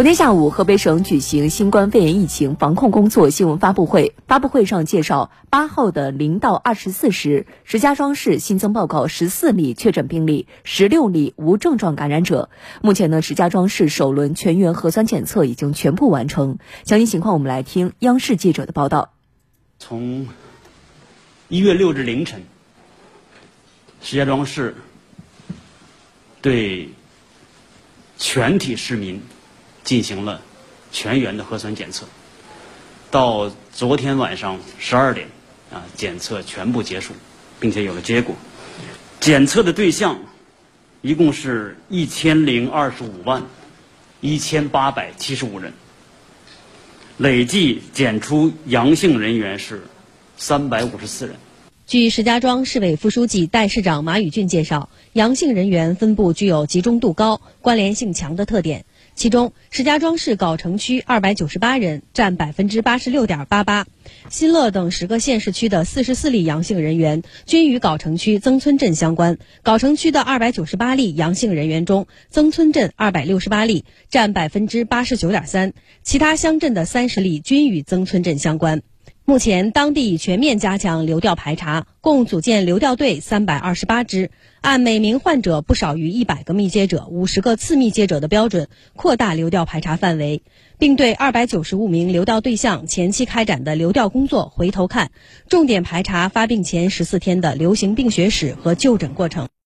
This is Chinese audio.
昨天下午，河北省举行新冠肺炎疫情防控工作新闻发布会。发布会上介绍，八号的零到二十四时，石家庄市新增报告十四例确诊病例，十六例无症状感染者。目前呢，石家庄市首轮全员核酸检测已经全部完成。详细情况，我们来听央视记者的报道。从一月六日凌晨，石家庄市对全体市民。进行了全员的核酸检测，到昨天晚上十二点，啊，检测全部结束，并且有了结果。检测的对象一共是一千零二十五万一千八百七十五人，累计检出阳性人员是三百五十四人。据石家庄市委副书记、代市长马宇俊介绍，阳性人员分布具有集中度高、关联性强的特点。其中，石家庄市藁城区二百九十八人，占百分之八十六点八八；新乐等十个县市区的四十四例阳性人员均与藁城区曾村镇相关。藁城区的二百九十八例阳性人员中，曾村镇二百六十八例，占百分之八十九点三；其他乡镇的三十例均与曾村镇相关。目前，当地已全面加强流调排查，共组建流调队三百二十八支，按每名患者不少于一百个密接者、五十个次密接者的标准，扩大流调排查范围，并对二百九十五名流调对象前期开展的流调工作回头看，重点排查发病前十四天的流行病学史和就诊过程。